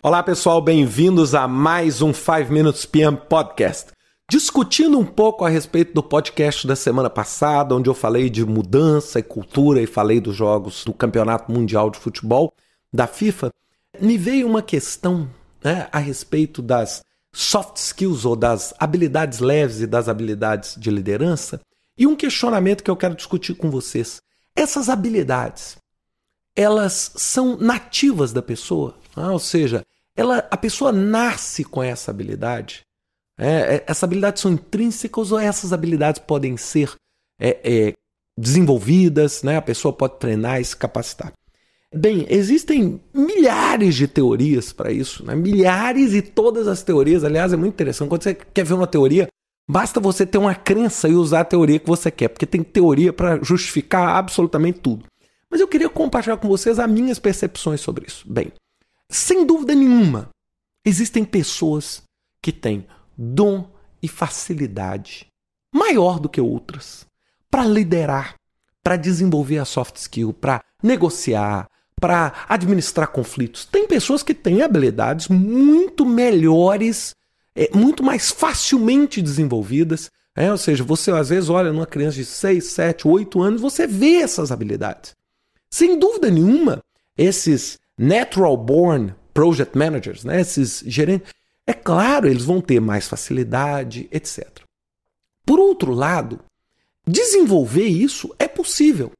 Olá pessoal, bem-vindos a mais um 5 Minutes PM Podcast. Discutindo um pouco a respeito do podcast da semana passada, onde eu falei de mudança e cultura e falei dos jogos do Campeonato Mundial de Futebol da FIFA, me veio uma questão né, a respeito das soft skills ou das habilidades leves e das habilidades de liderança e um questionamento que eu quero discutir com vocês. Essas habilidades, elas são nativas da pessoa, ah, ou seja, ela, a pessoa nasce com essa habilidade. É, é, essas habilidades são intrínsecas ou essas habilidades podem ser é, é, desenvolvidas, né? a pessoa pode treinar e se capacitar. Bem, existem milhares de teorias para isso, né? milhares e todas as teorias. Aliás, é muito interessante. Quando você quer ver uma teoria, basta você ter uma crença e usar a teoria que você quer, porque tem teoria para justificar absolutamente tudo. Mas eu queria compartilhar com vocês as minhas percepções sobre isso. Bem, sem dúvida nenhuma, existem pessoas que têm dom e facilidade maior do que outras para liderar, para desenvolver a soft skill, para negociar, para administrar conflitos. Tem pessoas que têm habilidades muito melhores, é, muito mais facilmente desenvolvidas. É, ou seja, você às vezes olha numa criança de 6, 7, 8 anos, você vê essas habilidades. Sem dúvida nenhuma, esses natural born project managers, né, esses gerentes, é claro, eles vão ter mais facilidade, etc. Por outro lado, desenvolver isso é possível.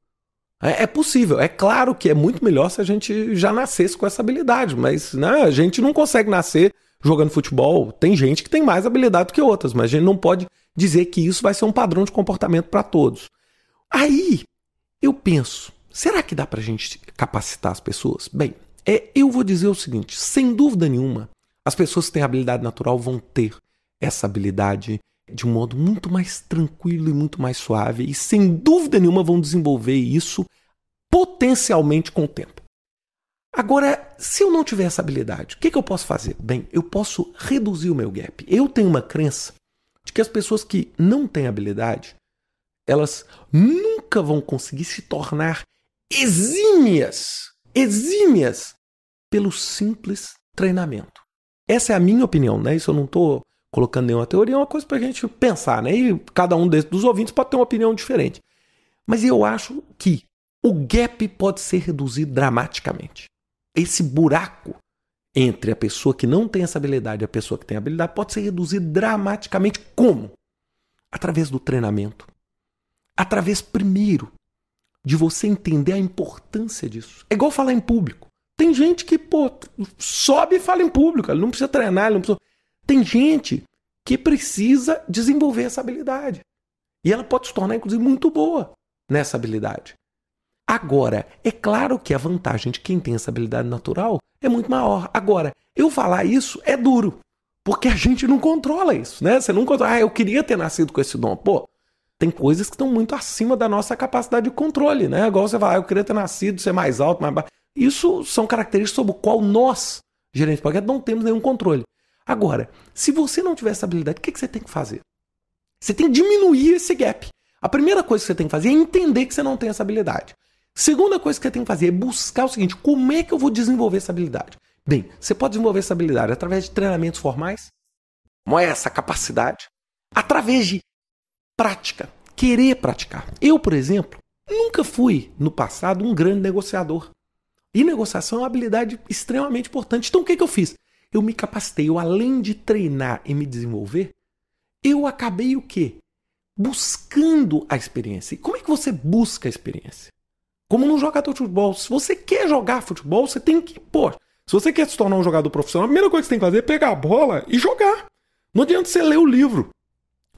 É, é, possível. É claro que é muito melhor se a gente já nascesse com essa habilidade, mas né, a gente não consegue nascer jogando futebol. Tem gente que tem mais habilidade do que outras, mas a gente não pode dizer que isso vai ser um padrão de comportamento para todos. Aí eu penso, será que dá para a gente capacitar as pessoas? Bem, é, eu vou dizer o seguinte: sem dúvida nenhuma, as pessoas que têm habilidade natural vão ter essa habilidade de um modo muito mais tranquilo e muito mais suave, e sem dúvida nenhuma vão desenvolver isso potencialmente com o tempo. Agora, se eu não tiver essa habilidade, o que, que eu posso fazer? Bem, eu posso reduzir o meu gap. Eu tenho uma crença de que as pessoas que não têm habilidade, elas nunca vão conseguir se tornar exímias, exímias pelo simples treinamento. Essa é a minha opinião, né? Isso eu não estou colocando nenhuma teoria, é uma coisa para a gente pensar, né? E cada um dos ouvintes pode ter uma opinião diferente. Mas eu acho que o gap pode ser reduzido dramaticamente. Esse buraco entre a pessoa que não tem essa habilidade e a pessoa que tem habilidade pode ser reduzido dramaticamente. Como? Através do treinamento. Através, primeiro, de você entender a importância disso. É igual falar em público. Tem gente que, pô, sobe e fala em público, ele não precisa treinar, ele não precisa. Tem gente que precisa desenvolver essa habilidade. E ela pode se tornar, inclusive, muito boa nessa habilidade. Agora, é claro que a vantagem de quem tem essa habilidade natural é muito maior. Agora, eu falar isso é duro, porque a gente não controla isso, né? Você não controla, ah, eu queria ter nascido com esse dom. Pô, tem coisas que estão muito acima da nossa capacidade de controle, né? Igual você falar, ah, eu queria ter nascido, ser mais alto, mais baixo. Isso são características sobre o qual nós, gerentes de não temos nenhum controle. Agora, se você não tiver essa habilidade, o que, que você tem que fazer? Você tem que diminuir esse gap. A primeira coisa que você tem que fazer é entender que você não tem essa habilidade. Segunda coisa que você tem que fazer é buscar o seguinte: como é que eu vou desenvolver essa habilidade? Bem, você pode desenvolver essa habilidade através de treinamentos formais, como é essa capacidade, através de prática, querer praticar. Eu, por exemplo, nunca fui no passado um grande negociador. E negociação é uma habilidade extremamente importante. Então o que, que eu fiz? Eu me capacitei, eu além de treinar e me desenvolver, eu acabei o quê? Buscando a experiência. E como é que você busca a experiência? Como num jogador de futebol. Se você quer jogar futebol, você tem que, pô, se você quer se tornar um jogador profissional, a primeira coisa que você tem que fazer é pegar a bola e jogar. Não adianta você ler o livro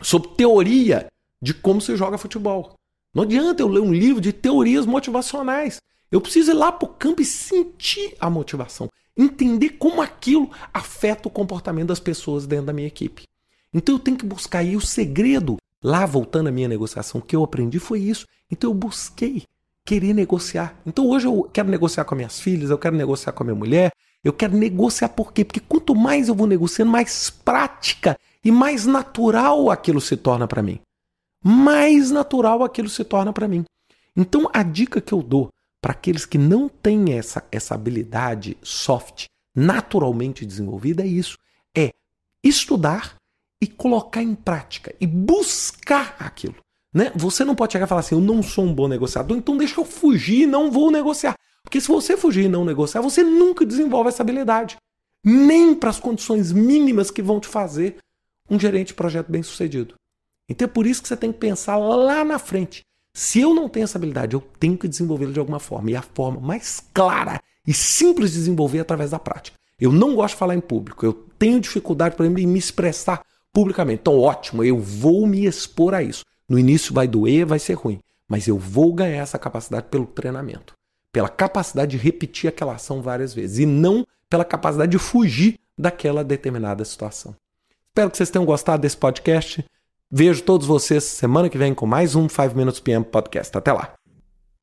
sobre teoria de como se joga futebol. Não adianta eu ler um livro de teorias motivacionais. Eu preciso ir lá para o campo e sentir a motivação. Entender como aquilo afeta o comportamento das pessoas dentro da minha equipe. Então eu tenho que buscar aí o segredo. Lá, voltando à minha negociação, o que eu aprendi foi isso. Então eu busquei querer negociar. Então hoje eu quero negociar com minhas filhas, eu quero negociar com a minha mulher, eu quero negociar por quê? Porque quanto mais eu vou negociando, mais prática e mais natural aquilo se torna para mim mais natural aquilo se torna para mim. Então a dica que eu dou para aqueles que não têm essa, essa habilidade soft naturalmente desenvolvida é isso: é estudar e colocar em prática e buscar aquilo. Né? Você não pode chegar e falar assim: eu não sou um bom negociador, então deixa eu fugir e não vou negociar. Porque se você fugir e não negociar, você nunca desenvolve essa habilidade. Nem para as condições mínimas que vão te fazer um gerente de projeto bem sucedido. Então é por isso que você tem que pensar lá na frente. Se eu não tenho essa habilidade, eu tenho que desenvolvê-la de alguma forma. E a forma mais clara e simples de desenvolver é através da prática. Eu não gosto de falar em público. Eu tenho dificuldade, por exemplo, em me expressar publicamente. Então, ótimo, eu vou me expor a isso. No início vai doer, vai ser ruim. Mas eu vou ganhar essa capacidade pelo treinamento. Pela capacidade de repetir aquela ação várias vezes. E não pela capacidade de fugir daquela determinada situação. Espero que vocês tenham gostado desse podcast. Vejo todos vocês semana que vem com mais um 5 Minutes PM Podcast. Até lá!